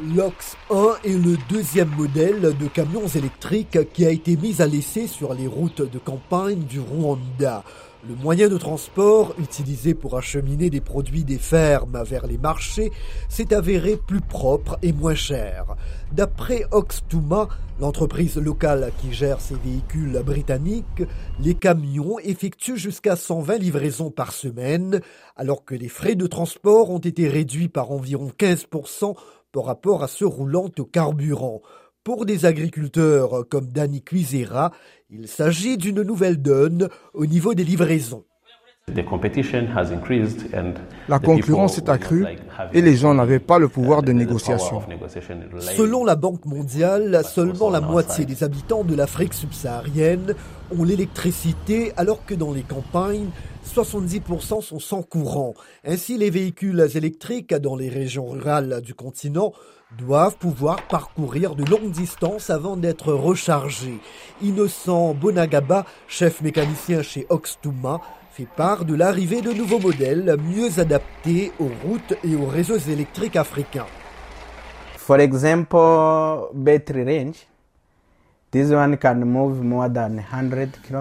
L'Ox 1 est le deuxième modèle de camions électriques qui a été mis à l'essai sur les routes de campagne du Rwanda. Le moyen de transport utilisé pour acheminer des produits des fermes vers les marchés s'est avéré plus propre et moins cher. D'après Oxtuma, l'entreprise locale qui gère ces véhicules britanniques, les camions effectuent jusqu'à 120 livraisons par semaine, alors que les frais de transport ont été réduits par environ 15% par rapport à ceux roulant au carburant. Pour des agriculteurs comme Danny Cuisera, il s'agit d'une nouvelle donne au niveau des livraisons. La concurrence est accrue et les gens n'avaient pas le pouvoir de négociation. Selon la Banque mondiale, seulement la moitié des habitants de l'Afrique subsaharienne ont l'électricité alors que dans les campagnes, 70% sont sans courant. Ainsi, les véhicules électriques dans les régions rurales du continent doivent pouvoir parcourir de longues distances avant d'être rechargés. Innocent Bonagaba, chef mécanicien chez Oxtuma, fait part de l'arrivée de nouveaux modèles mieux adaptés aux routes et aux réseaux électriques africains. For example, battery range.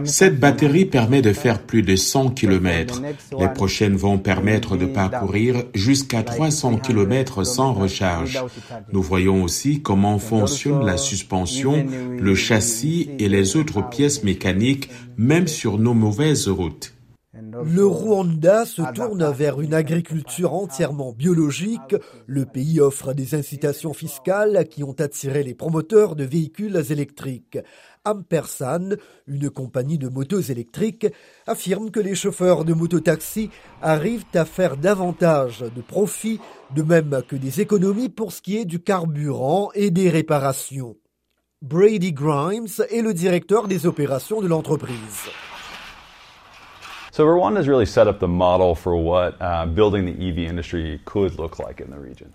Cette batterie permet de faire plus de 100 km. Les prochaines vont permettre de parcourir jusqu'à 300 km sans recharge. Nous voyons aussi comment fonctionne la suspension, le châssis et les autres pièces mécaniques, même sur nos mauvaises routes. Le Rwanda se tourne vers une agriculture entièrement biologique. Le pays offre des incitations fiscales qui ont attiré les promoteurs de véhicules électriques. Ampersan, une compagnie de motos électriques, affirme que les chauffeurs de mototaxi arrivent à faire davantage de profits, de même que des économies pour ce qui est du carburant et des réparations. Brady Grimes est le directeur des opérations de l'entreprise.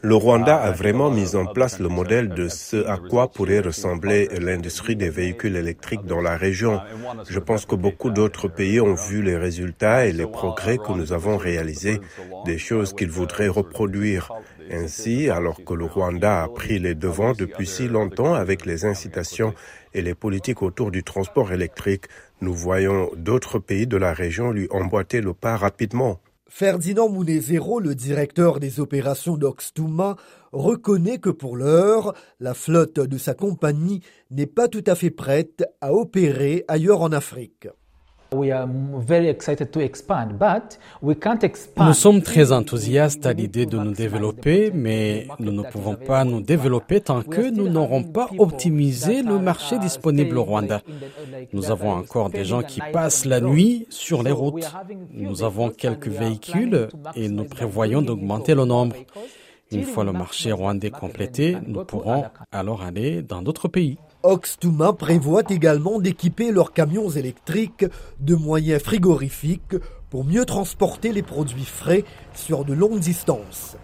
Le Rwanda a vraiment mis en place le modèle de ce à quoi pourrait ressembler l'industrie des véhicules électriques dans la région. Je pense que beaucoup d'autres pays ont vu les résultats et les progrès que nous avons réalisés, des choses qu'ils voudraient reproduire. Ainsi, alors que le Rwanda a pris les devants depuis si longtemps avec les incitations et les politiques autour du transport électrique, nous voyons d'autres pays de la région lui emboîter le pas rapidement. Ferdinand Munezero, le directeur des opérations d'Oxtuma, reconnaît que pour l'heure, la flotte de sa compagnie n'est pas tout à fait prête à opérer ailleurs en Afrique. Nous sommes très enthousiastes à l'idée de nous développer, mais nous ne pouvons pas nous développer tant que nous n'aurons pas optimisé le marché disponible au Rwanda. Nous avons encore des gens qui passent la nuit sur les routes. Nous avons quelques véhicules et nous prévoyons d'augmenter le nombre. Une fois le marché rwandais complété, nous pourrons alors aller dans d'autres pays. Oxtuma prévoit également d'équiper leurs camions électriques de moyens frigorifiques pour mieux transporter les produits frais sur de longues distances.